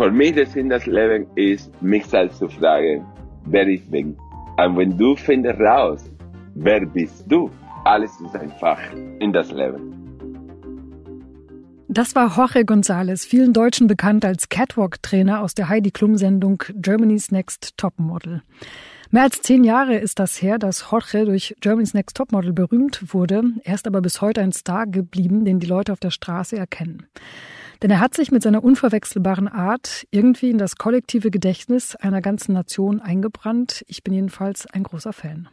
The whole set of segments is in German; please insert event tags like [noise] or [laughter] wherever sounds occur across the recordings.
Für mich der Sinn des Lebens ist, mich selbst zu fragen, wer ich bin. Und wenn du findest raus, wer bist du, alles ist einfach in das Leben. Das war Jorge González, vielen Deutschen bekannt als Catwalk-Trainer aus der Heidi Klum-Sendung Germany's Next Topmodel. Mehr als zehn Jahre ist das her, dass Jorge durch Germany's Next Topmodel berühmt wurde. Er ist aber bis heute ein Star geblieben, den die Leute auf der Straße erkennen. Denn er hat sich mit seiner unverwechselbaren Art irgendwie in das kollektive Gedächtnis einer ganzen Nation eingebrannt. Ich bin jedenfalls ein großer Fan.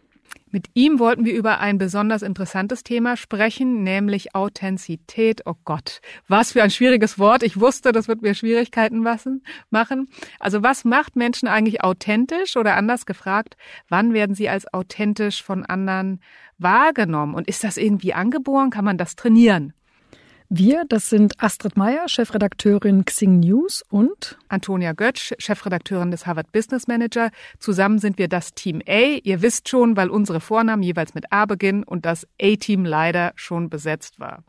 Mit ihm wollten wir über ein besonders interessantes Thema sprechen, nämlich Authentizität. Oh Gott, was für ein schwieriges Wort. Ich wusste, das wird mir Schwierigkeiten machen. Also was macht Menschen eigentlich authentisch oder anders gefragt, wann werden sie als authentisch von anderen wahrgenommen? Und ist das irgendwie angeboren? Kann man das trainieren? Wir, das sind Astrid Meyer, Chefredakteurin Xing News und Antonia Götsch, Chefredakteurin des Harvard Business Manager. Zusammen sind wir das Team A. Ihr wisst schon, weil unsere Vornamen jeweils mit A beginnen und das A-Team leider schon besetzt war.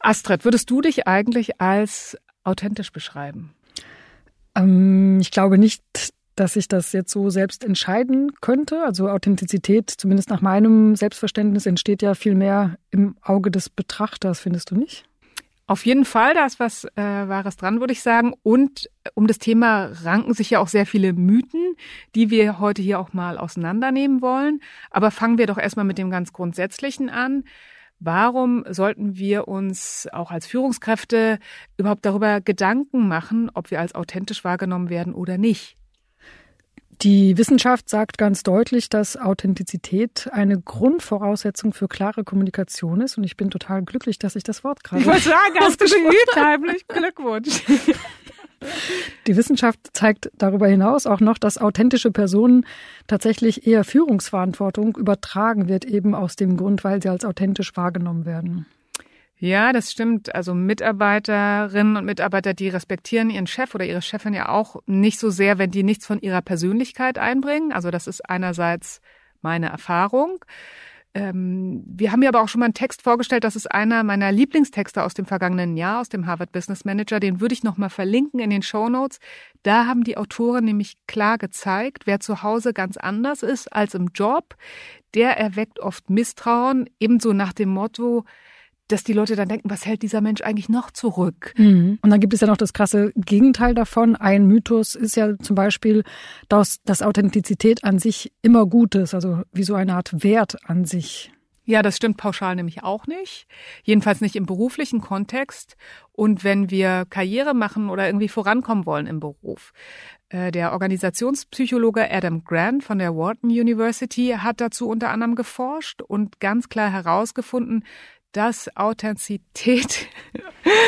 Astrid, würdest du dich eigentlich als authentisch beschreiben? Ähm, ich glaube nicht, dass ich das jetzt so selbst entscheiden könnte. Also Authentizität, zumindest nach meinem Selbstverständnis, entsteht ja viel mehr im Auge des Betrachters, findest du nicht? Auf jeden Fall, da ist was äh, Wahres dran, würde ich sagen. Und äh, um das Thema ranken sich ja auch sehr viele Mythen, die wir heute hier auch mal auseinandernehmen wollen. Aber fangen wir doch erstmal mit dem ganz Grundsätzlichen an. Warum sollten wir uns auch als Führungskräfte überhaupt darüber Gedanken machen, ob wir als authentisch wahrgenommen werden oder nicht? Die Wissenschaft sagt ganz deutlich, dass Authentizität eine Grundvoraussetzung für klare Kommunikation ist. Und ich bin total glücklich, dass ich das Wort gerade. Ich wollte sagen, hast du geübt, heimlich Glückwunsch. [laughs] Die Wissenschaft zeigt darüber hinaus auch noch, dass authentische Personen tatsächlich eher Führungsverantwortung übertragen wird, eben aus dem Grund, weil sie als authentisch wahrgenommen werden. Ja, das stimmt. Also Mitarbeiterinnen und Mitarbeiter, die respektieren ihren Chef oder ihre Chefin ja auch nicht so sehr, wenn die nichts von ihrer Persönlichkeit einbringen. Also das ist einerseits meine Erfahrung. Ähm, wir haben mir aber auch schon mal einen Text vorgestellt, das ist einer meiner Lieblingstexte aus dem vergangenen Jahr, aus dem Harvard Business Manager. Den würde ich nochmal verlinken in den Show Notes. Da haben die Autoren nämlich klar gezeigt, wer zu Hause ganz anders ist als im Job, der erweckt oft Misstrauen, ebenso nach dem Motto, dass die Leute dann denken, was hält dieser Mensch eigentlich noch zurück? Mhm. Und dann gibt es ja noch das krasse Gegenteil davon. Ein Mythos ist ja zum Beispiel, dass, dass Authentizität an sich immer gut ist, also wie so eine Art Wert an sich. Ja, das stimmt pauschal nämlich auch nicht. Jedenfalls nicht im beruflichen Kontext. Und wenn wir Karriere machen oder irgendwie vorankommen wollen im Beruf. Äh, der Organisationspsychologe Adam Grant von der Wharton University hat dazu unter anderem geforscht und ganz klar herausgefunden, dass Authentizität [laughs]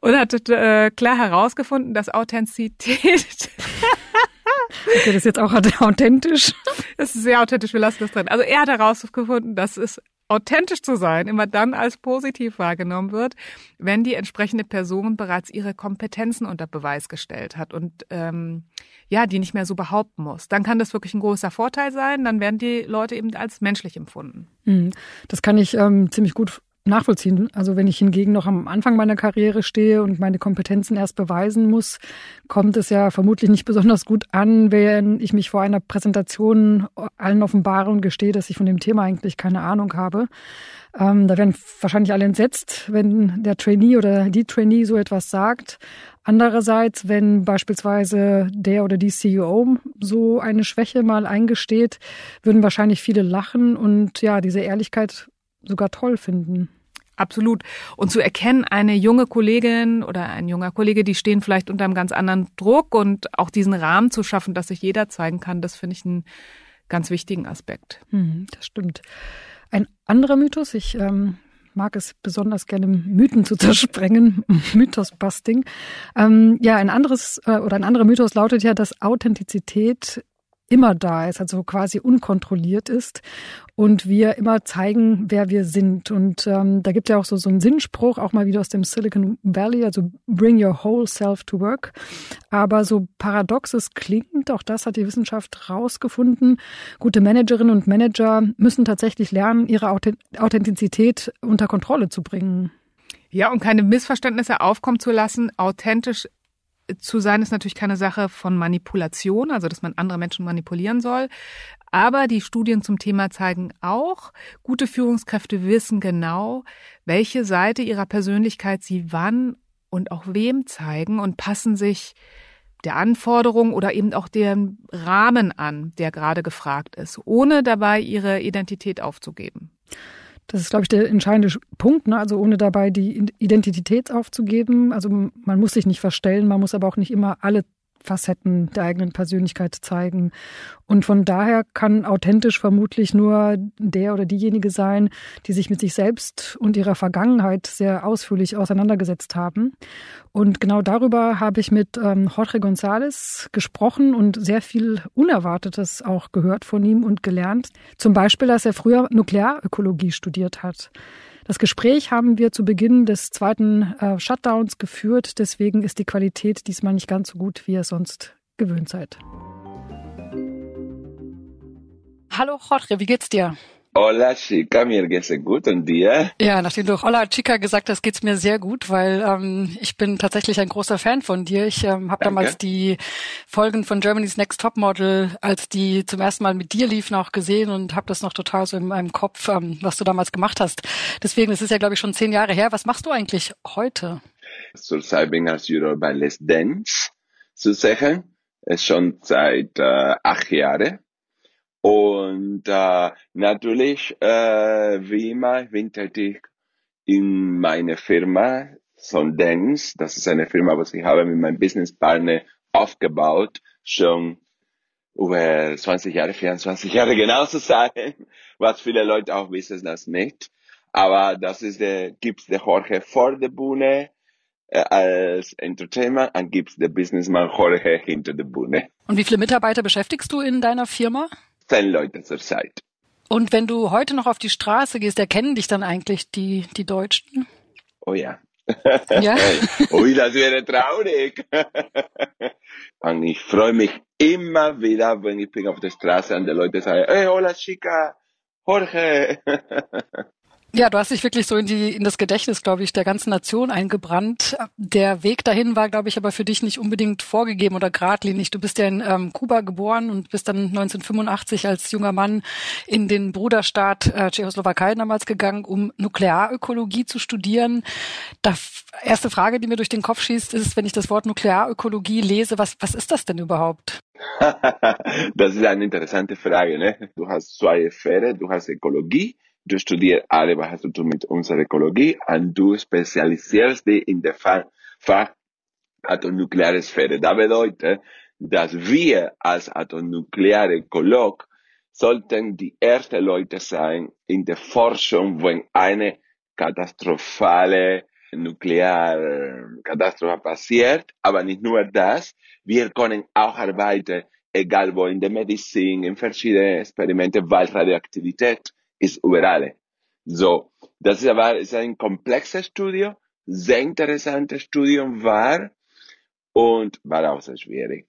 und hat äh, klar herausgefunden, dass Authentizität [laughs] Okay, das ist jetzt auch authentisch. [laughs] Das ist sehr authentisch, wir lassen das drin. Also er hat herausgefunden, dass es authentisch zu sein immer dann als positiv wahrgenommen wird, wenn die entsprechende Person bereits ihre Kompetenzen unter Beweis gestellt hat und ähm, ja, die nicht mehr so behaupten muss. Dann kann das wirklich ein großer Vorteil sein. Dann werden die Leute eben als menschlich empfunden. Mhm. Das kann ich ähm, ziemlich gut nachvollziehen. Also wenn ich hingegen noch am Anfang meiner Karriere stehe und meine Kompetenzen erst beweisen muss, kommt es ja vermutlich nicht besonders gut an, wenn ich mich vor einer Präsentation allen offenbare und gestehe, dass ich von dem Thema eigentlich keine Ahnung habe. Ähm, da werden wahrscheinlich alle entsetzt, wenn der Trainee oder die Trainee so etwas sagt. Andererseits, wenn beispielsweise der oder die CEO so eine Schwäche mal eingesteht, würden wahrscheinlich viele lachen und ja, diese Ehrlichkeit sogar toll finden. Absolut. Und zu erkennen, eine junge Kollegin oder ein junger Kollege, die stehen vielleicht unter einem ganz anderen Druck und auch diesen Rahmen zu schaffen, dass sich jeder zeigen kann, das finde ich einen ganz wichtigen Aspekt. Hm, das stimmt. Ein anderer Mythos, ich ähm, mag es besonders gerne, Mythen zu [laughs] zersprengen, Mythos-Busting. Ähm, ja, ein anderes äh, oder ein anderer Mythos lautet ja, dass Authentizität immer da ist, also quasi unkontrolliert ist und wir immer zeigen, wer wir sind. Und ähm, da gibt ja auch so, so einen Sinnspruch, auch mal wieder aus dem Silicon Valley, also bring your whole self to work. Aber so paradox es klingt, auch das hat die Wissenschaft rausgefunden, gute Managerinnen und Manager müssen tatsächlich lernen, ihre Authentizität unter Kontrolle zu bringen. Ja, um keine Missverständnisse aufkommen zu lassen, authentisch zu sein ist natürlich keine Sache von Manipulation, also dass man andere Menschen manipulieren soll. Aber die Studien zum Thema zeigen auch, gute Führungskräfte wissen genau, welche Seite ihrer Persönlichkeit sie wann und auch wem zeigen und passen sich der Anforderung oder eben auch dem Rahmen an, der gerade gefragt ist, ohne dabei ihre Identität aufzugeben. Das ist, glaube ich, der entscheidende Punkt. Ne? Also ohne dabei die Identität aufzugeben. Also man muss sich nicht verstellen, man muss aber auch nicht immer alle Facetten der eigenen Persönlichkeit zeigen. Und von daher kann authentisch vermutlich nur der oder diejenige sein, die sich mit sich selbst und ihrer Vergangenheit sehr ausführlich auseinandergesetzt haben. Und genau darüber habe ich mit ähm, Jorge González gesprochen und sehr viel Unerwartetes auch gehört von ihm und gelernt. Zum Beispiel, dass er früher Nuklearökologie studiert hat. Das Gespräch haben wir zu Beginn des zweiten äh, Shutdowns geführt. Deswegen ist die Qualität diesmal nicht ganz so gut, wie ihr sonst gewöhnt seid. Hallo Jorge, wie geht's dir? Hola Chica, mir geht's gut und dir? Ja, nachdem du Hola Chica gesagt hast, geht's mir sehr gut, weil ähm, ich bin tatsächlich ein großer Fan von dir. Ich ähm, habe damals die Folgen von Germany's Next Top Model, als die zum ersten Mal mit dir liefen, auch gesehen und habe das noch total so in meinem Kopf, ähm, was du damals gemacht hast. Deswegen, es ist ja glaube ich schon zehn Jahre her. Was machst du eigentlich heute? Zurzeit bin ich als Juror bei Les Dance zu sagen. Es schon seit äh, acht Jahren. Und äh, natürlich, äh, wie immer, ich bin tätig in meiner Firma Sondens. Das ist eine Firma, was ich habe mit meinem Businesspartner aufgebaut, schon über 20 Jahre, 24 Jahre [laughs] genau zu sein, was viele Leute auch wissen das nicht. Aber das ist der, gibt's der Jorge vor der Bühne äh, als Entertainer und gibt's der Businessman Jorge hinter der Bühne. Und wie viele Mitarbeiter beschäftigst du in deiner Firma? Zehn Leute zur Zeit. Und wenn du heute noch auf die Straße gehst, erkennen dich dann eigentlich die, die Deutschen? Oh ja. [laughs] Ja? [laughs] Ui, das wäre traurig. [laughs] und ich freue mich immer wieder, wenn ich bin auf der Straße und die Leute sagen, hey, hola chica, Jorge. Ja, du hast dich wirklich so in die in das Gedächtnis, glaube ich, der ganzen Nation eingebrannt. Der Weg dahin war, glaube ich, aber für dich nicht unbedingt vorgegeben oder geradlinig. Du bist ja in ähm, Kuba geboren und bist dann 1985 als junger Mann in den Bruderstaat äh, Tschechoslowakei damals gegangen, um Nuklearökologie zu studieren. Da erste Frage, die mir durch den Kopf schießt, ist, wenn ich das Wort Nuklearökologie lese, was was ist das denn überhaupt? [laughs] das ist eine interessante Frage. Ne? Du hast zwei Sphären, du hast Ökologie du studierst alle, was du mit unserer Ökologie und du spezialisierst dich in der Fach, Sphäre. Das bedeutet, dass wir als atomnukleare Ökolog sollten die ersten Leute sein in der Forschung, wenn eine katastrophale Nuklearkatastrophe passiert. Aber nicht nur das, wir können auch arbeiten, egal wo in der Medizin, in verschiedenen Experimente, weil Radioaktivität ist überall. So, das ist aber ist ein komplexes Studium, sehr interessantes Studium war und war auch sehr schwierig.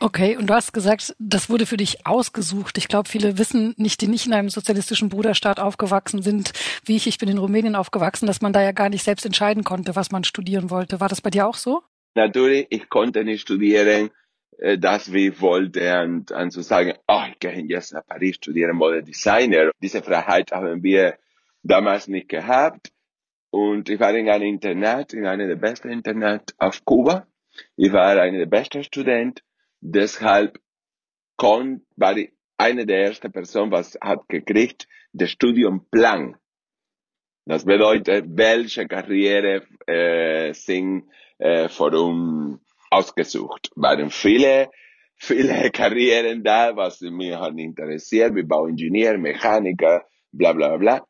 Okay, und du hast gesagt, das wurde für dich ausgesucht. Ich glaube, viele wissen nicht, die nicht in einem sozialistischen Bruderstaat aufgewachsen sind, wie ich, ich bin in Rumänien aufgewachsen, dass man da ja gar nicht selbst entscheiden konnte, was man studieren wollte. War das bei dir auch so? Natürlich, ich konnte nicht studieren, äh, das wie wollte und, zu sagen, oh, ich gehe jetzt nach Paris studieren Modedesigner. Diese Freiheit haben wir damals nicht gehabt. Und ich war in einem Internat, in einem der besten Internat auf Kuba. Ich war einer der besten Studenten. Deshalb war ich eine der ersten Personen, was hat gekriegt, der Studiumplan. Das bedeutet, welche Karriere äh, sind äh, vor um ausgesucht. Waren viele, viele [laughs] Karrieren da, was mich hat interessiert, wie Bauingenieur, Mechaniker, bla bla bla.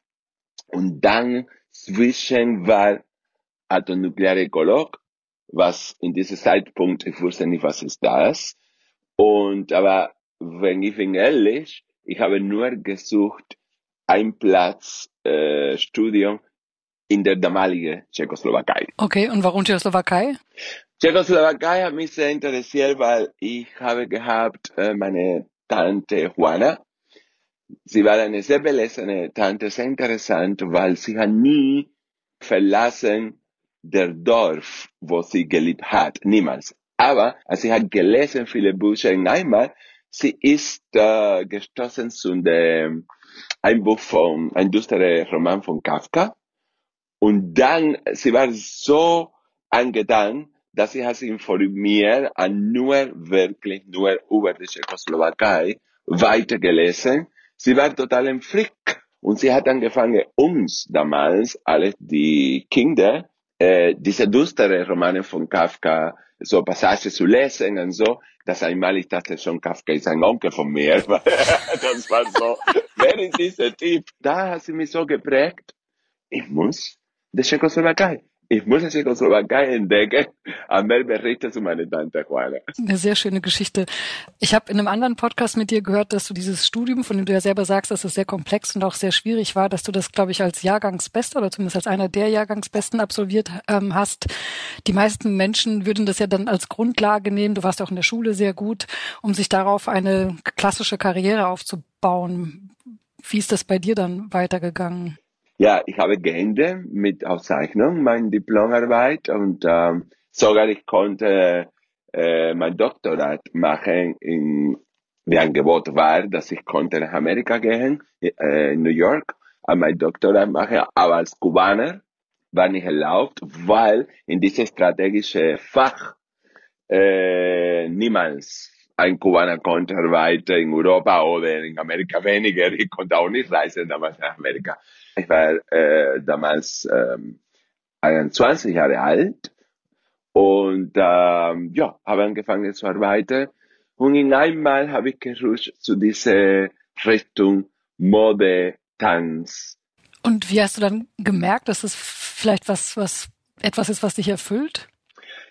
Und dann zwischen war atomnukleare Ökolog, was in diesem Zeitpunkt, ich wusste nicht, was ist das. Und aber wenn ich bin ehrlich, ich habe nur gesucht, ein Platz äh, Studium in der damaligen Tschechoslowakei. Okay, und warum Tschechoslowakei? Tschechoslowakei hat mich sehr interessiert, weil ich habe gehabt äh, meine Tante Juana. Sie war eine sehr belesene Tante, sehr interessant, weil sie hat nie verlassen der Dorf, wo sie gelebt hat, niemals. Aber sie hat gelesen viele Bücher in einmal, sie ist äh, gestoßen zu dem ein Buch von, ein düsterer Roman von Kafka. Und dann, sie war so angetan, dass hat sich informiert an nur wirklich nur über die Tschechoslowakei weitergelesen. Sie war total im Frick. Und sie hat angefangen, uns damals, alle die Kinder, äh, diese düstere Romane von Kafka, so Passagen zu lesen und so, dass einmal ich dachte schon, Kafka ist ein Onkel von mir. [laughs] das war so, wer ist dieser Typ? Da hat sie mich so geprägt, ich muss die Tschechoslowakei ich muss es Tschechoslowakei entdecken. Amel berichte zu meiner Tante Juana. Eine sehr schöne Geschichte. Ich habe in einem anderen Podcast mit dir gehört, dass du dieses Studium, von dem du ja selber sagst, dass es sehr komplex und auch sehr schwierig war, dass du das, glaube ich, als Jahrgangsbester oder zumindest als einer der Jahrgangsbesten absolviert ähm, hast. Die meisten Menschen würden das ja dann als Grundlage nehmen. Du warst auch in der Schule sehr gut, um sich darauf eine klassische Karriere aufzubauen. Wie ist das bei dir dann weitergegangen? Ja, ich habe geendet mit Auszeichnung meine Diplomarbeit und ähm, sogar ich konnte äh, mein Doktorat machen in wie Angebot war, dass ich konnte nach Amerika gehen, äh, in New York, an mein Doktorat machen, aber als Kubaner war nicht erlaubt, weil in diesem strategischen Fach äh, niemals ein Kubaner konnte arbeiten in Europa oder in Amerika weniger. Ich konnte auch nicht reisen damals nach Amerika. Ich war äh, damals ähm, 21 Jahre alt und ähm, ja, habe angefangen zu arbeiten. Und in einmal habe ich gerutscht zu dieser Richtung Mode, Tanz. Und wie hast du dann gemerkt, dass es vielleicht was, was etwas ist, was dich erfüllt?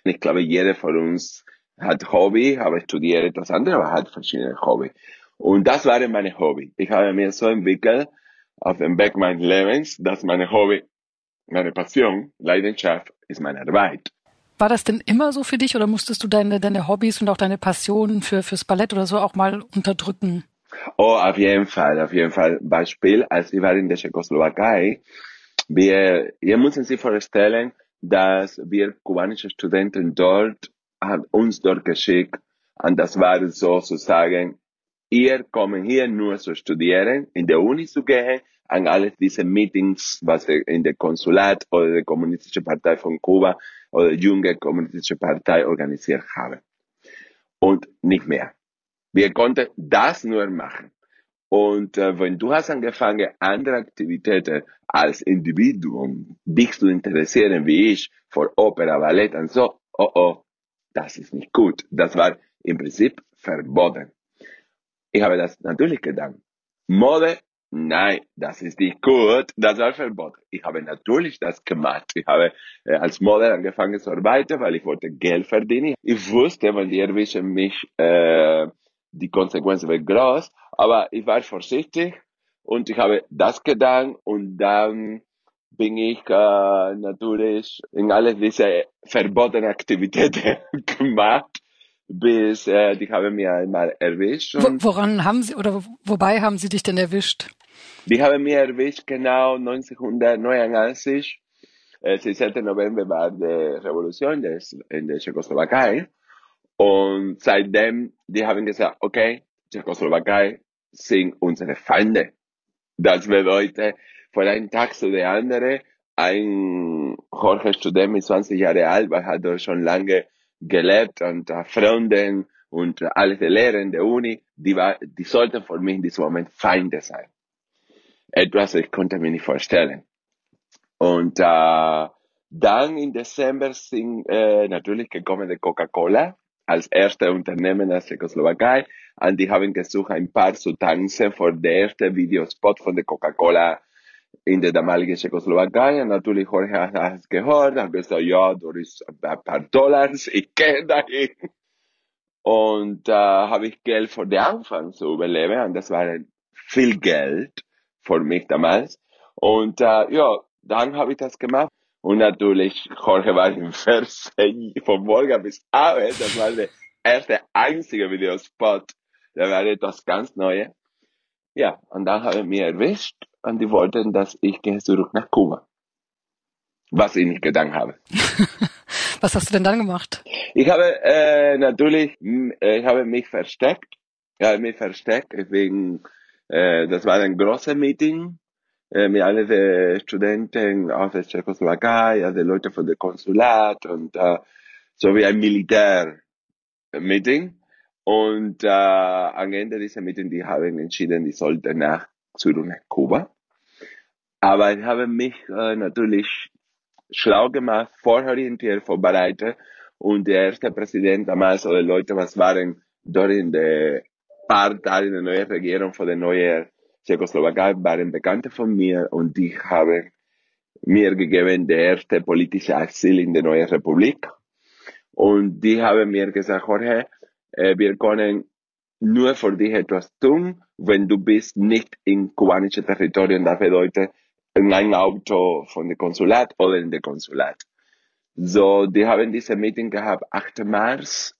Ich glaube, jeder von uns hat Hobby, habe studiert etwas anderes, aber hat verschiedene Hobby. Und das war meine Hobby. Ich habe mir so entwickelt, auf dem Weg meines Lebens, dass meine Hobby, meine Passion, Leidenschaft ist meine Arbeit. War das denn immer so für dich oder musstest du deine, deine Hobbys und auch deine Passion für, fürs Ballett oder so auch mal unterdrücken? Oh, auf jeden Fall, auf jeden Fall. Beispiel, als ich war in der Tschechoslowakei, wir, ihr müssen sich vorstellen, dass wir kubanische Studenten dort, haben uns dort geschickt, und das war sozusagen ihr kommen hier nur zu studieren, in der Uni zu gehen, an alle diese Meetings, was in der Konsulat oder der Kommunistische Partei von Kuba oder junge Kommunistische Partei organisiert haben. Und nicht mehr. Wir konnten das nur machen. Und äh, wenn du hast angefangen, andere Aktivitäten als Individuum dich zu interessieren, wie ich, vor Opera, Ballett und so, oh oh, das ist nicht gut. Das war im Prinzip verboten. Ich habe das natürlich gedacht. Mode, nein, das ist nicht gut, das war verboten. Ich habe natürlich das gemacht. Ich habe äh, als Model angefangen zu arbeiten, weil ich wollte Geld verdienen. Ich wusste, wenn die erwischen mich, äh, die Konsequenz wird groß, aber ich war vorsichtig und ich habe das getan und dann bin ich äh, natürlich in alle diese verbotenen Aktivitäten [laughs] gemacht bis äh, die haben mir einmal erwischt. Und Woran haben Sie oder wobei haben Sie dich denn erwischt? Die haben mir erwischt genau 1989. El 17. November war die Revolution des, in der Tschechoslowakei. Und seitdem, die haben gesagt, okay, Tschechoslowakei sind unsere Feinde. Das bedeutet, von einem Tag zu der anderen, ein Jorge Student mit 20 Jahre alt, weil hat dort schon lange gelebt und äh, Freunden und alle die Lehrer in der Uni, die, war, die sollten für mich in diesem Moment Feinde sein. Etwas, ich konnte mir nicht vorstellen. Und äh, dann im Dezember sind äh, natürlich gekommen die Coca-Cola als erste Unternehmen aus Tschechoslowakei und die haben gesucht, ein paar zu tanzen für den ersten Videospot von der Coca-Cola in der damaligen Tschechoslowakei. Natürlich Jorge hat es gehört, hat gesagt, ja, da ist ein paar Dollars, ich gehe dahin. Und da äh, habe ich Geld für den Anfang zu überleben und das war viel Geld für mich damals. Und äh, ja, dann habe ich das gemacht. Und natürlich, Jorge war im Fernsehen von morgen bis Abend. Das war der erste einzige Videospot. Da war etwas ganz Neues. Ja, und dann haben wir erwischt und die wollten, dass ich gehe zurück nach Kuba. was ich nicht getan habe. [laughs] was hast du denn dann gemacht? Ich habe äh, natürlich, äh, ich habe mich versteckt. Ich habe mich versteckt wegen, äh, das war ein großes Meeting äh, mit allen den Studenten aus der Tschechoslowakei, also Leute von der Konsulat und äh, so wie ein Militär-Meeting. Und äh, am Ende dieser Meeting, die haben entschieden, die sollten nach Kuba. Aber ich habe mich äh, natürlich schlau gemacht, vororientiert, vorbereitet. Und der erste Präsident damals, oder Leute, was waren dort in der Partei, in der neuen Regierung von der neuen Tschechoslowakei, waren Bekannte von mir und die haben mir gegeben der erste politische Asyl in der neuen Republik. Und die haben mir gesagt, Jorge, äh, wir können nur für dich etwas tun, wenn du bist nicht in kubanische Territorien, das bedeutet in ein Auto von der Konsulat oder in der Konsulat. So, die haben diese Meeting gehabt, 8. März,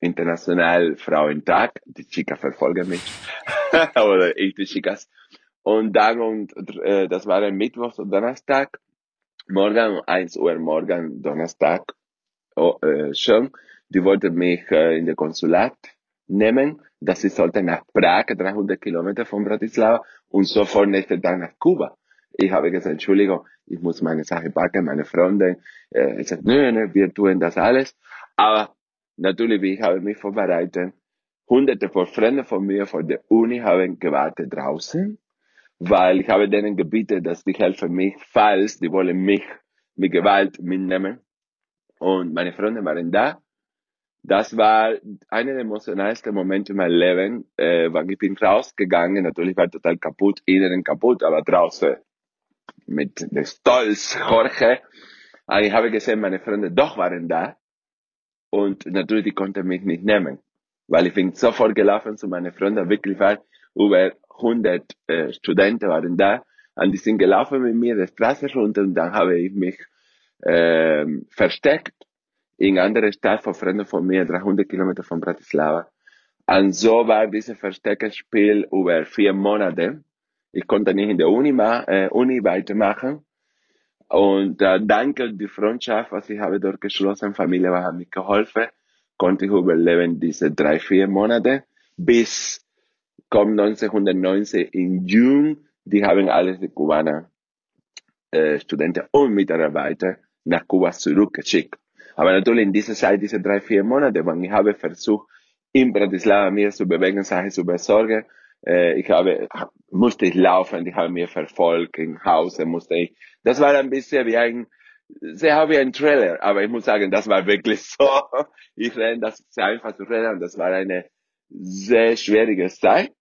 International Frauentag, die Chicas verfolgen mich, [laughs] oder ich die Chicas. Und dann, und, äh, das war ein Mittwoch und Donnerstag, morgen, 1 Uhr morgen, Donnerstag, oh, äh, schon, die wollten mich äh, in der Konsulat nehmen, dass ich sollte nach Prag, 300 Kilometer von Bratislava, und sofort nächsten Tag nach Kuba. Ich habe gesagt, Entschuldigung, ich muss meine Sache packen, meine Freunde. Äh, ich sagte, nö, nö, wir tun das alles. Aber natürlich, ich habe mich vorbereitet. Hunderte von Freunden von mir von der Uni haben gewartet draußen, weil ich habe denen gebeten, dass die helfen mich, falls die wollen mich mit Gewalt mitnehmen. Und meine Freunde waren da. Das war einer der emotionalsten Momente in meinem Leben, äh, weil ich bin rausgegangen, natürlich war total kaputt, innen kaputt, aber draußen mit dem Stolz, Jorge. Ich habe gesehen, meine Freunde doch waren da. Und natürlich, die konnten mich nicht nehmen. Weil ich bin sofort gelaufen zu meinen Freunden, wirklich war über 100 äh, Studenten waren da. Und die sind gelaufen mit mir die Straße runter und dann habe ich mich äh, versteckt in andere Stadt von Freunden von mir, 300 Kilometer von Bratislava. Und so war dieses Versteckspiel über vier Monate. Ich konnte nicht in der Uni, äh, Uni weitermachen. Und äh, danke die Freundschaft, was ich habe dort geschlossen, Familie hat mir geholfen, konnte ich überleben diese drei, vier Monate, bis kommt 1990 in Juni, die haben alle die Kubaner äh, Studenten und Mitarbeiter nach Kuba zurückgeschickt. Aber natürlich in dieser Zeit, diese drei, vier Monate, wenn ich habe versucht, in Bratislava mir zu bewegen, Sachen zu besorgen, äh, ich habe, musste ich laufen, ich habe mir verfolgt, im Hause musste ich, das war ein bisschen wie ein, sehr wie ein Trailer, aber ich muss sagen, das war wirklich [laughs] so. Ich renne das sehr einfach zu rennen, das war eine sehr schwierige Zeit.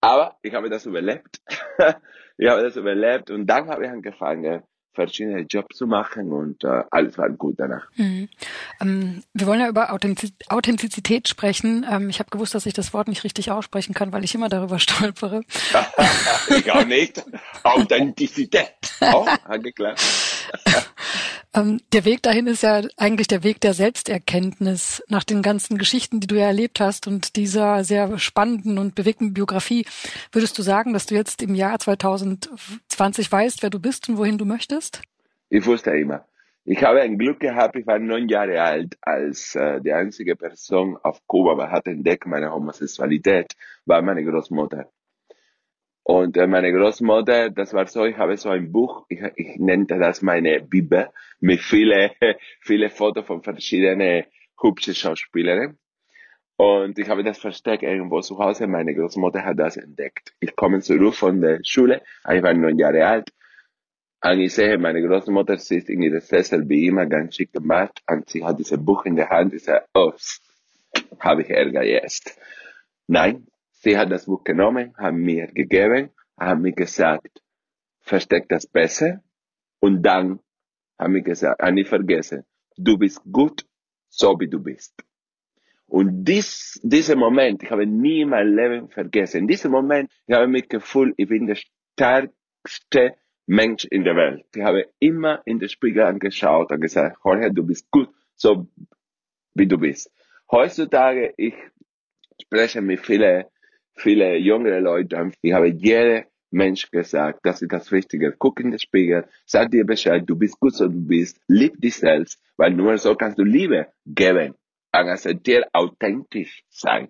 Aber ich habe das überlebt. [laughs] ich habe das überlebt und dann habe ich angefangen, verschiedene Jobs zu machen und äh, alles war gut danach. Mhm. Ähm, wir wollen ja über Authentizität sprechen. Ähm, ich habe gewusst, dass ich das Wort nicht richtig aussprechen kann, weil ich immer darüber [laughs] stolpere. [laughs] ich auch nicht. Authentizität. [laughs] Auch angeklagt. [laughs] Ähm, der Weg dahin ist ja eigentlich der Weg der Selbsterkenntnis nach den ganzen Geschichten, die du ja erlebt hast und dieser sehr spannenden und bewegten Biografie. Würdest du sagen, dass du jetzt im Jahr 2020 weißt, wer du bist und wohin du möchtest? Ich wusste immer. Ich habe ein Glück gehabt, ich war neun Jahre alt, als äh, die einzige Person auf Kuba hat entdeckt meine Homosexualität, war meine Großmutter. Und äh, meine Großmutter, das war so, ich habe so ein Buch, ich, ich nannte das meine Bibel, mit viele, [laughs] viele Fotos von verschiedenen hübschen Schauspielerinnen. Und ich habe das versteckt irgendwo zu Hause. Meine Großmutter hat das entdeckt. Ich komme zurück von der Schule, ich war neun Jahre alt. Und ich sehe, meine Großmutter sitzt in ihrer Sessel wie immer ganz schick gemacht und sie hat dieses Buch in der Hand. Ich sage, oh, habe ich Ärger jetzt. Nein, Sie hat das Buch genommen, hat mir gegeben, hat mir gesagt, versteck das besser. Und dann hat mir gesagt, hat nicht vergessen, du bist gut, so wie du bist. Und dies, dieser Moment, ich habe nie mein Leben vergessen. In diesem Moment, ich habe mich gefühlt, ich bin der stärkste Mensch in der Welt. Ich habe immer in den Spiegel angeschaut und gesagt, Jorge, du bist gut, so wie du bist. Heutzutage, ich spreche mit vielen viele jüngere Leute. Ich habe jede Mensch gesagt, das ist das Wichtige. Guck in den Spiegel, sag dir Bescheid, du bist gut so du bist, lieb dich selbst, weil nur so kannst du Liebe geben, akzeptieren, authentisch sein.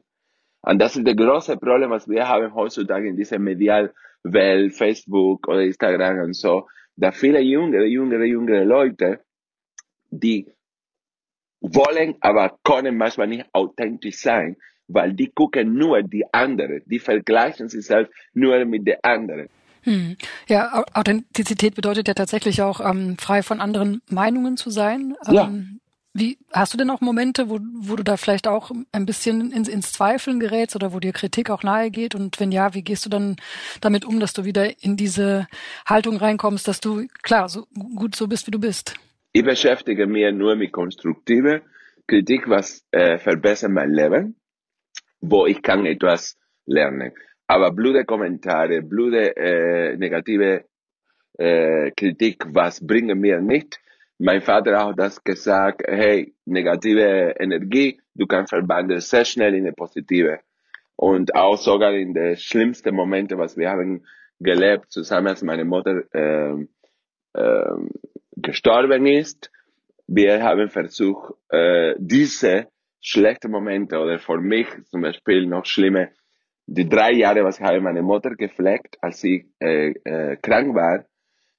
Und das ist das große Problem, was wir haben heutzutage in dieser Medialwelt, Facebook oder Instagram und so, da viele jüngere, jüngere, jüngere Leute, die wollen, aber können manchmal nicht authentisch sein, weil die gucken nur die anderen, die vergleichen sich selbst nur mit der anderen. Hm. Ja, Authentizität bedeutet ja tatsächlich auch, ähm, frei von anderen Meinungen zu sein. Ähm, ja. Wie hast du denn auch Momente, wo, wo du da vielleicht auch ein bisschen ins, ins Zweifeln gerätst oder wo dir Kritik auch nahe geht? Und wenn ja, wie gehst du dann damit um, dass du wieder in diese Haltung reinkommst, dass du klar so gut so bist, wie du bist? Ich beschäftige mich nur mit konstruktiver Kritik, was äh, verbessert mein Leben wo ich kann etwas lernen. Aber blöde Kommentare, blöde äh, negative äh, Kritik, was bringen mir nicht. Mein Vater hat das gesagt, hey, negative Energie, du kannst verwandeln sehr schnell in eine positive. Und auch sogar in den schlimmsten Momenten, was wir haben gelebt, zusammen als meine Mutter äh, äh, gestorben ist, wir haben versucht, äh, diese schlechte Momente oder für mich zum Beispiel noch schlimme, die drei Jahre, was ich habe meine Mutter gepflegt, als sie äh, äh, krank war.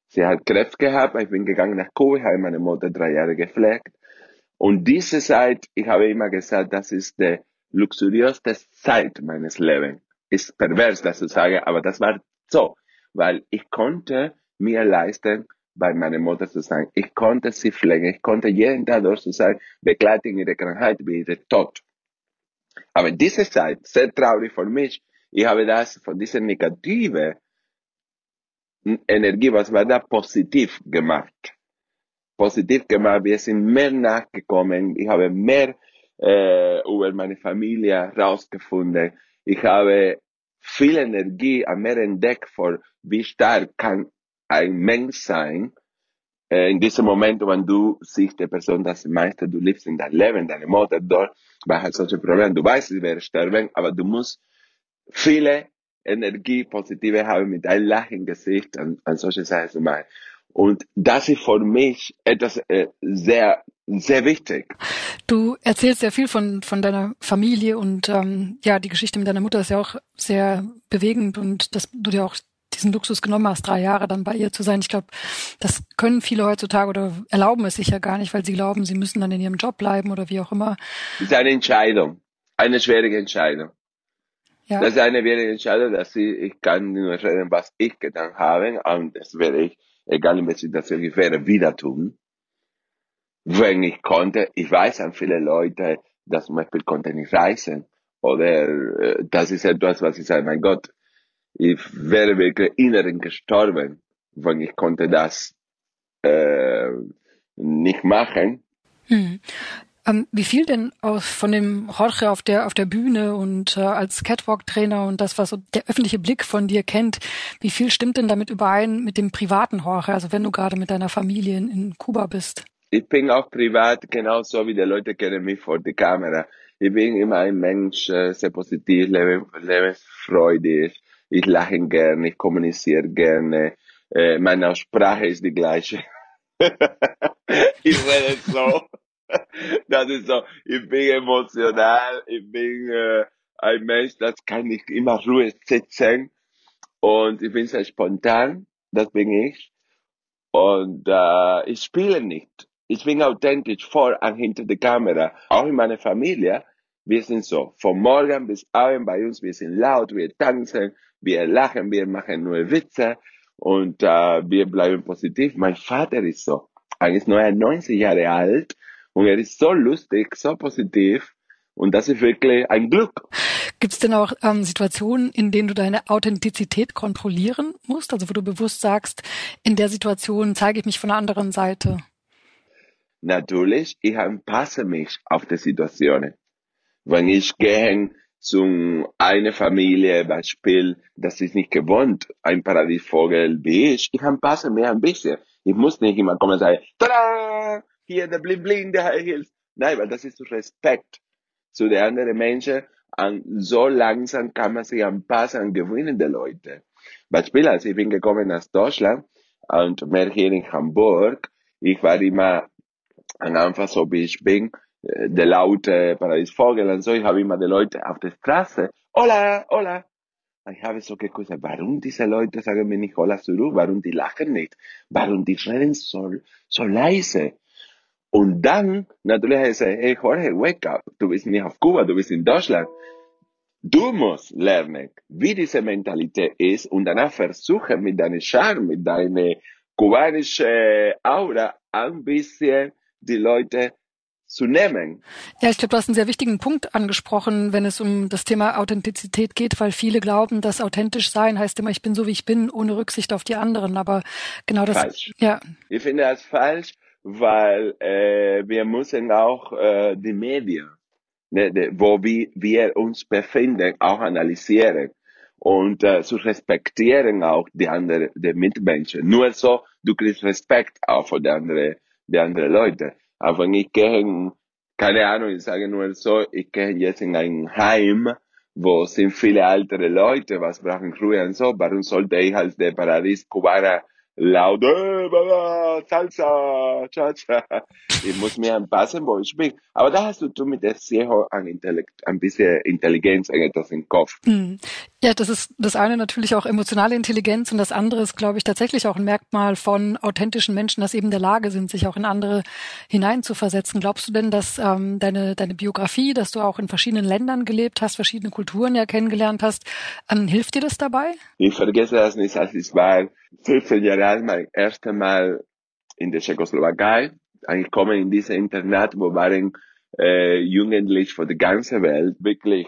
Sie hat Krebs gehabt, ich bin gegangen nach Kuba, habe meine Mutter drei Jahre gepflegt. Und diese Zeit, ich habe immer gesagt, das ist die luxuriöste Zeit meines Lebens. Ist pervers, das zu sagen, aber das war so, weil ich konnte mir leisten, bei meiner Mutter zu sein. Ich konnte sie pflegen. Ich konnte jeden Tag dort zu sein, begleiten ihre Krankheit wie ihre Tod. Aber diese Zeit, sehr traurig für mich, ich habe das von dieser negative Energie, was war da positiv gemacht. Positiv gemacht. Wir sind mehr nachgekommen. Ich habe mehr äh, über meine Familie herausgefunden. Ich habe viel Energie, mehr entdeckt, für wie stark kann ein Mensch sein, äh, in diesem Moment, wenn du siehst, die Person, das meiste du liebst in dein Leben, deine Mutter dort, weil halt solche Probleme, du weißt, sie werden sterben, aber du musst viele Energie, positive haben mit einem Lachen Gesicht an, an solche Sachen zu machen. Und das ist für mich etwas äh, sehr, sehr wichtig. Du erzählst sehr viel von, von deiner Familie und ähm, ja, die Geschichte mit deiner Mutter ist ja auch sehr bewegend und dass du dir auch diesen Luxus genommen hast, drei Jahre dann bei ihr zu sein. Ich glaube, das können viele heutzutage oder erlauben es sich ja gar nicht, weil sie glauben, sie müssen dann in ihrem Job bleiben oder wie auch immer. Das ist eine Entscheidung, eine schwierige Entscheidung. Ja. Das ist eine schwierige Entscheidung, dass ich, ich kann nur reden, was ich getan habe, und das werde ich, egal in welcher Situation ich wäre, wieder tun. Wenn ich konnte, ich weiß an viele Leute, dass zum Beispiel konnte nicht reisen, oder äh, das ist etwas, was ich sage, mein Gott, ich wäre wirklich inneren gestorben, wenn ich konnte das äh, nicht machen. Hm. Ähm, wie viel denn aus, von dem Jorge auf der auf der Bühne und äh, als Catwalk-Trainer und das, was so der öffentliche Blick von dir kennt, wie viel stimmt denn damit überein mit dem privaten Jorge, also wenn du gerade mit deiner Familie in, in Kuba bist? Ich bin auch privat genauso wie die Leute kennen mich vor der Kamera. Ich bin immer ein Mensch, äh, sehr positiv, lebensfreudig ich lache gerne, ich kommuniziere gerne, äh, meine Sprache ist die gleiche. [laughs] ich rede so. Das ist so, ich bin emotional, ich bin äh, ein Mensch, das kann nicht immer Ruhe sitzen und ich bin sehr spontan, das bin ich. Und äh, ich spiele nicht. Ich bin authentisch vor und hinter der Kamera. Auch in meiner Familie, wir sind so, von morgen bis abend bei uns, wir sind laut, wir tanzen, wir lachen, wir machen nur Witze und äh, wir bleiben positiv. Mein Vater ist so. Er ist nur 90 Jahre alt und er ist so lustig, so positiv und das ist wirklich ein Glück. Gibt es denn auch ähm, Situationen, in denen du deine Authentizität kontrollieren musst? Also wo du bewusst sagst, in der Situation zeige ich mich von der anderen Seite? Natürlich, ich anpasse mich auf die Situationen. Wenn ich gehe zu einer Familie, Beispiel, das ist nicht gewohnt, ein Paradiesvogel wie ich, ich anpasse mich ein bisschen. Ich muss nicht immer kommen und sagen, tada, hier der Bling Bling, der hilft. Nein, weil das ist Respekt zu den anderen Menschen. Und so langsam kann man sich anpassen an gewinnende Leute. Beispiel, als ich bin gekommen aus Deutschland und mehr hier in Hamburg, ich war immer am Anfang so wie ich bin, der laute Paradiesvogel und so, ich habe immer die Leute auf der Straße, hola, hola. Ich habe so geguckt, warum diese Leute sagen mir nicht hola zurück, warum die lachen nicht, warum die reden so, so leise. Und dann, natürlich, ich sage, hey Jorge, wake up, du bist nicht auf Kuba, du bist in Deutschland. Du musst lernen, wie diese Mentalität ist und danach versuchen, mit deinem Charme, mit deiner kubanischen Aura ein bisschen die Leute zu nehmen. Ja, ich glaube, du hast einen sehr wichtigen Punkt angesprochen, wenn es um das Thema Authentizität geht, weil viele glauben, dass authentisch sein heißt immer, ich bin so wie ich bin, ohne Rücksicht auf die anderen. Aber genau das. Falsch. Ja. Ich finde das falsch, weil äh, wir müssen auch äh, die Medien ne, de, wo wir, wir uns befinden, auch analysieren und äh, zu respektieren auch die anderen, die Mitmenschen. Nur so, du kriegst Respekt auch von den anderen, die anderen Leute. Wenn ich gehe, keine Ahnung, ich sage nur so, ich gehe jetzt in ein Heim, wo sind viele ältere Leute, was brauchen Ruhe und so, warum sollte ich als der Paradies Kubaner laut, äh, Salsa, Cha-Cha. Ich muss mir anpassen, wo ich bin. Aber da hast du, du mit der sehr hohen Intellekt, ein bisschen Intelligenz, etwas im Kopf. Hm. Ja, das ist das eine natürlich auch emotionale Intelligenz und das andere ist, glaube ich, tatsächlich auch ein Merkmal von authentischen Menschen, dass eben in der Lage sind, sich auch in andere hineinzuversetzen. Glaubst du denn, dass ähm, deine, deine Biografie, dass du auch in verschiedenen Ländern gelebt hast, verschiedene Kulturen ja kennengelernt hast, ähm, hilft dir das dabei? Ich vergesse das nicht, als ich war 15 Jahre alt, mein erstes Mal in der Tschechoslowakei, angekommen in dieses Internat, wo waren äh, Jugendliche von der ganzen Welt, wirklich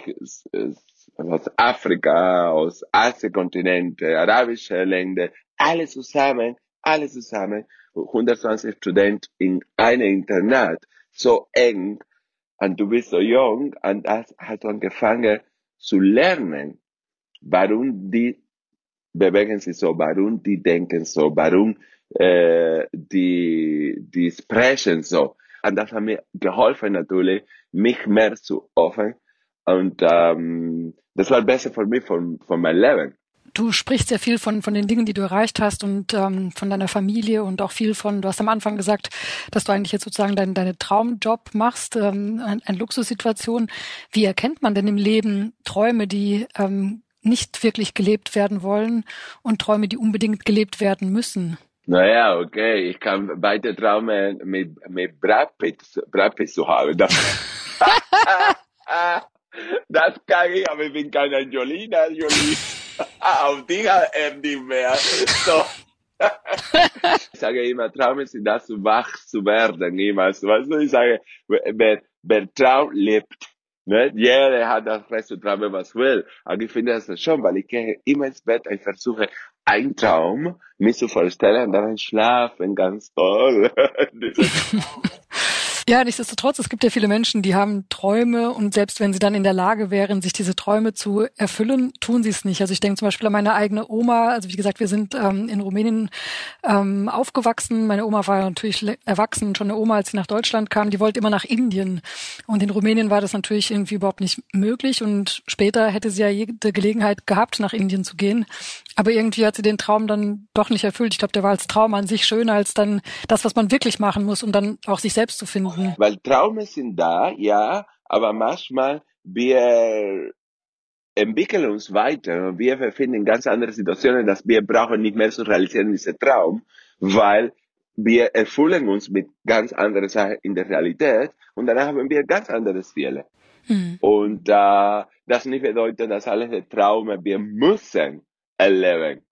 aus Afrika, aus Asienkontinente, arabische Länder, alle zusammen, alle zusammen, 120 Studenten in einem Internat, so eng, und du bist so jung, und das hat angefangen zu lernen, warum die bewegen sich so, warum die denken so, warum äh, die, die sprechen so. Und das hat mir geholfen natürlich, mich mehr zu öffnen. Und ähm, das war besser für mich, von, von meinem Leben. Du sprichst sehr viel von, von den Dingen, die du erreicht hast und ähm, von deiner Familie und auch viel von, du hast am Anfang gesagt, dass du eigentlich jetzt sozusagen deinen deine Traumjob machst, ähm, eine, eine Luxussituation. Wie erkennt man denn im Leben Träume, die ähm, nicht wirklich gelebt werden wollen und Träume, die unbedingt gelebt werden müssen? Naja, okay, ich kann beide Träume mit, mit Brad Pitt, Brad Pitt zu haben. Das, [laughs] das kann ich, aber ich bin keine Angelina Jolie. [laughs] Auf die er nicht mehr. So. [laughs] ich sage immer, Träume sind das, wach zu werden, niemals. Weißt ich sage, wer, wer Traum lebt, Ne? Jeder hat das Recht zu träumen, was will. Aber ich finde das schon, weil ich gehe immer ins Bett und versuche, einen Traum mich zu vorstellen und dann schlafen, ganz toll. [laughs] Ja, nichtsdestotrotz, es gibt ja viele Menschen, die haben Träume und selbst wenn sie dann in der Lage wären, sich diese Träume zu erfüllen, tun sie es nicht. Also ich denke zum Beispiel an meine eigene Oma. Also wie gesagt, wir sind ähm, in Rumänien ähm, aufgewachsen. Meine Oma war natürlich erwachsen, schon eine Oma, als sie nach Deutschland kam. Die wollte immer nach Indien. Und in Rumänien war das natürlich irgendwie überhaupt nicht möglich. Und später hätte sie ja jede Gelegenheit gehabt, nach Indien zu gehen. Aber irgendwie hat sie den Traum dann doch nicht erfüllt. Ich glaube, der war als Traum an sich schöner als dann das, was man wirklich machen muss, um dann auch sich selbst zu finden. Weil Traume sind da, ja, aber manchmal wir entwickeln uns weiter und wir befinden ganz andere Situationen, dass wir brauchen nicht mehr zu realisieren diesen Traum, weil wir erfüllen uns mit ganz anderen Sachen in der Realität und dann haben wir ganz andere Ziele. Mhm. Und äh, das nicht bedeutet, dass alle Traume wir müssen erleben,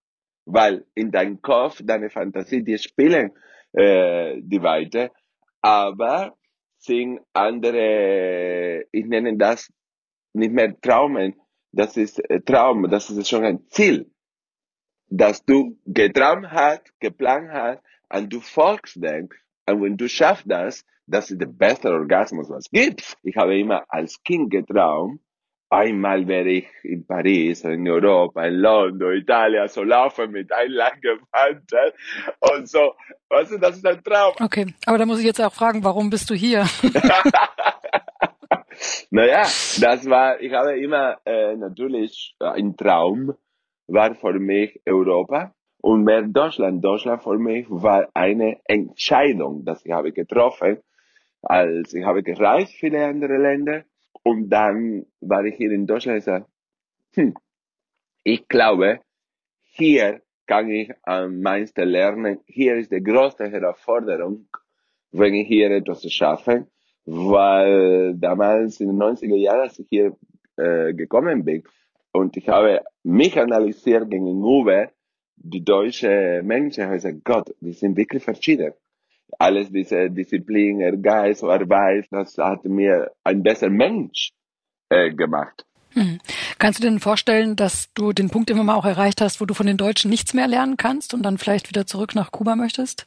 weil in deinem Kopf, deine Fantasie, die spielen äh, die weiter, aber sind andere, ich nenne das nicht mehr Traumen, das ist äh, Traum, das ist schon ein Ziel, dass du geträumt hast, geplant hast und du folgst dem und wenn du schaffst das, das ist der beste Orgasmus, was es gibt. Ich habe immer als Kind geträumt, einmal werde ich in Paris, in Europa, in London, Italien, so laufen mit einem langen Mantel und so. Weißt du, das ist ein Traum. [laughs] Okay, aber da muss ich jetzt auch fragen, warum bist du hier? [laughs] [laughs] naja, das war, ich habe immer äh, natürlich einen Traum, war für mich Europa und mehr Deutschland. Deutschland für mich war eine Entscheidung, dass ich habe getroffen, als ich habe gereist viele andere Länder und dann war ich hier in Deutschland und sagte, hm, ich glaube, hier kann ich am meisten lernen. Hier ist die größte Herausforderung, wenn ich hier etwas schaffe, weil damals in den 90er Jahren, als ich hier äh, gekommen bin und ich habe mich analysiert gegenüber die deutschen Menschen, habe ich gesagt, Gott, die sind wirklich verschieden. Alles diese Disziplin, Ehrgeiz, Arbeit, das hat mir ein besser Mensch äh, gemacht. Hm. Kannst du dir denn vorstellen, dass du den Punkt immer mal auch erreicht hast, wo du von den Deutschen nichts mehr lernen kannst und dann vielleicht wieder zurück nach Kuba möchtest?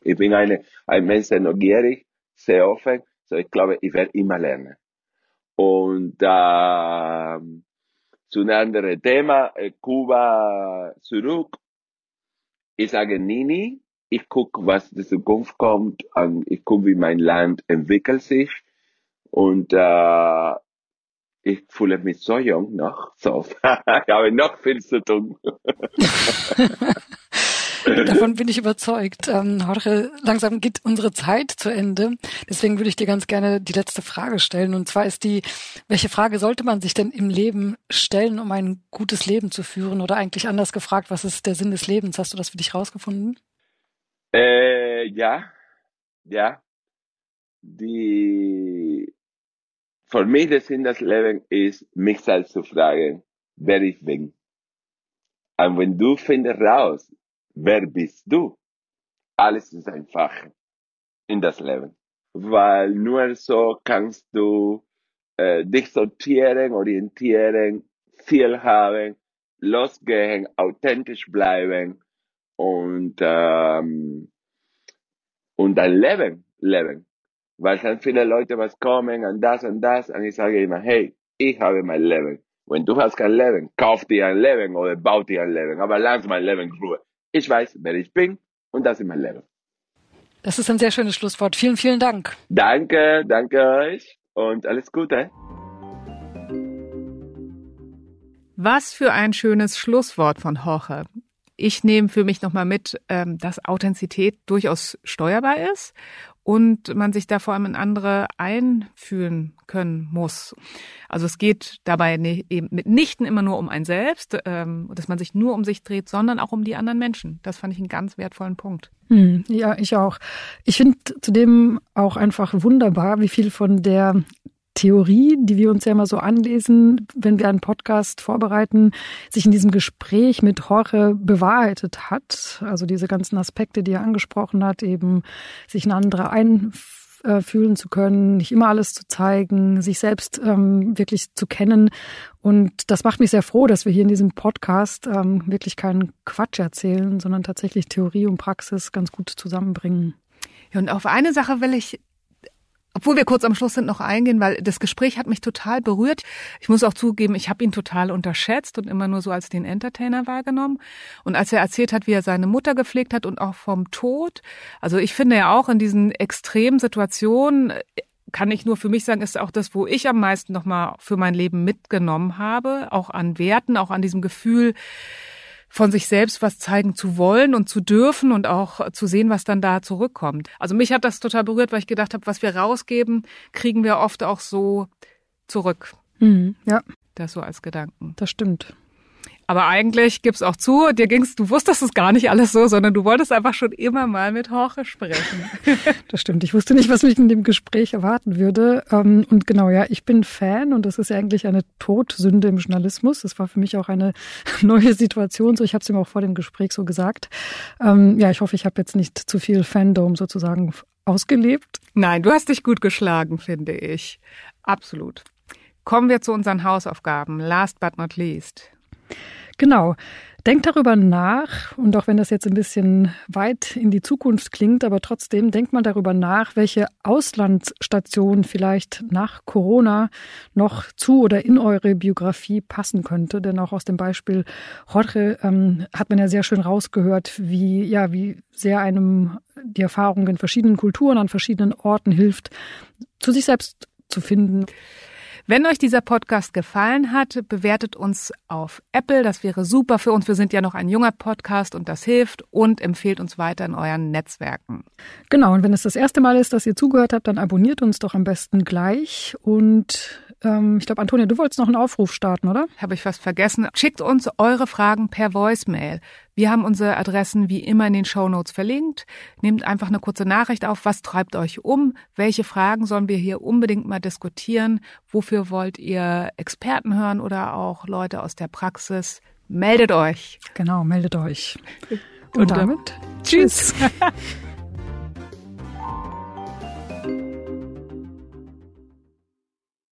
Ich bin eine, ein Mensch, der neugierig, sehr offen, so ich glaube, ich werde immer lernen. Und äh, zu einem anderen Thema, äh, Kuba zurück. Ich sage nie, nie. Ich gucke, was die Zukunft kommt. Ich gucke, wie mein Land entwickelt sich. Und äh, ich fühle mich so jung noch. So, [laughs] ich habe noch viel zu tun. [laughs] Davon bin ich überzeugt. Ähm, Jorge, langsam geht unsere Zeit zu Ende. Deswegen würde ich dir ganz gerne die letzte Frage stellen. Und zwar ist die, welche Frage sollte man sich denn im Leben stellen, um ein gutes Leben zu führen? Oder eigentlich anders gefragt, was ist der Sinn des Lebens? Hast du das für dich rausgefunden? Äh, ja, ja. Die, für mich der Sinn des Lebens ist, mich selbst zu fragen, wer ich bin. Und wenn du findest raus, wer bist du? Alles ist einfach in das Leben. Weil nur so kannst du äh, dich sortieren, orientieren, viel haben, losgehen, authentisch bleiben und, ähm, und dein Leben leben. Weil dann viele Leute was kommen und das und das und ich sage immer, hey, ich habe mein Leben. Wenn du hast kein Leben, kauf dir ein Leben oder bau dir ein Leben, aber lass mein Leben Ruhe. Ich weiß, wer ich bin und das ist mein Leben. Das ist ein sehr schönes Schlusswort. Vielen, vielen Dank. Danke, danke euch und alles Gute. Was für ein schönes Schlusswort von Jorge. Ich nehme für mich nochmal mit, ähm, dass Authentizität durchaus steuerbar ist und man sich da vor allem in andere einfühlen können muss. Also es geht dabei eben mitnichten immer nur um ein Selbst, ähm, dass man sich nur um sich dreht, sondern auch um die anderen Menschen. Das fand ich einen ganz wertvollen Punkt. Hm, ja, ich auch. Ich finde zudem auch einfach wunderbar, wie viel von der Theorie, die wir uns ja immer so anlesen, wenn wir einen Podcast vorbereiten, sich in diesem Gespräch mit Jorge bewahrheitet hat. Also diese ganzen Aspekte, die er angesprochen hat, eben sich in andere einfühlen zu können, nicht immer alles zu zeigen, sich selbst ähm, wirklich zu kennen. Und das macht mich sehr froh, dass wir hier in diesem Podcast ähm, wirklich keinen Quatsch erzählen, sondern tatsächlich Theorie und Praxis ganz gut zusammenbringen. Ja, und auf eine Sache will ich obwohl wir kurz am Schluss sind, noch eingehen, weil das Gespräch hat mich total berührt. Ich muss auch zugeben, ich habe ihn total unterschätzt und immer nur so als den Entertainer wahrgenommen. Und als er erzählt hat, wie er seine Mutter gepflegt hat und auch vom Tod, also ich finde ja auch in diesen extremen Situationen, kann ich nur für mich sagen, ist auch das, wo ich am meisten nochmal für mein Leben mitgenommen habe, auch an Werten, auch an diesem Gefühl, von sich selbst was zeigen zu wollen und zu dürfen und auch zu sehen, was dann da zurückkommt. Also mich hat das total berührt, weil ich gedacht habe, was wir rausgeben, kriegen wir oft auch so zurück. Mhm, ja. Das so als Gedanken. Das stimmt. Aber eigentlich gib's auch zu, dir ging's, du wusstest es gar nicht alles so, sondern du wolltest einfach schon immer mal mit Jorge sprechen. [laughs] das stimmt. Ich wusste nicht, was mich in dem Gespräch erwarten würde. Ähm, und genau, ja, ich bin Fan und das ist ja eigentlich eine Todsünde im Journalismus. Das war für mich auch eine [laughs] neue Situation. So, ich habe es ihm auch vor dem Gespräch so gesagt. Ähm, ja, ich hoffe, ich habe jetzt nicht zu viel Fandom sozusagen ausgelebt. Nein, du hast dich gut geschlagen, finde ich. Absolut. Kommen wir zu unseren Hausaufgaben. Last but not least. Genau. Denkt darüber nach, und auch wenn das jetzt ein bisschen weit in die Zukunft klingt, aber trotzdem denkt mal darüber nach, welche Auslandsstation vielleicht nach Corona noch zu oder in eure Biografie passen könnte. Denn auch aus dem Beispiel Jorge ähm, hat man ja sehr schön rausgehört, wie, ja, wie sehr einem die Erfahrung in verschiedenen Kulturen an verschiedenen Orten hilft, zu sich selbst zu finden. Wenn euch dieser Podcast gefallen hat, bewertet uns auf Apple. Das wäre super für uns. Wir sind ja noch ein junger Podcast und das hilft und empfehlt uns weiter in euren Netzwerken. Genau. Und wenn es das erste Mal ist, dass ihr zugehört habt, dann abonniert uns doch am besten gleich. Und ähm, ich glaube, Antonia, du wolltest noch einen Aufruf starten, oder? Habe ich fast vergessen. Schickt uns eure Fragen per Voicemail. Wir haben unsere Adressen wie immer in den Show Notes verlinkt. Nehmt einfach eine kurze Nachricht auf. Was treibt euch um? Welche Fragen sollen wir hier unbedingt mal diskutieren? Wofür wollt ihr Experten hören oder auch Leute aus der Praxis? Meldet euch. Genau, meldet euch. [laughs] Und, Und damit, tschüss. [laughs]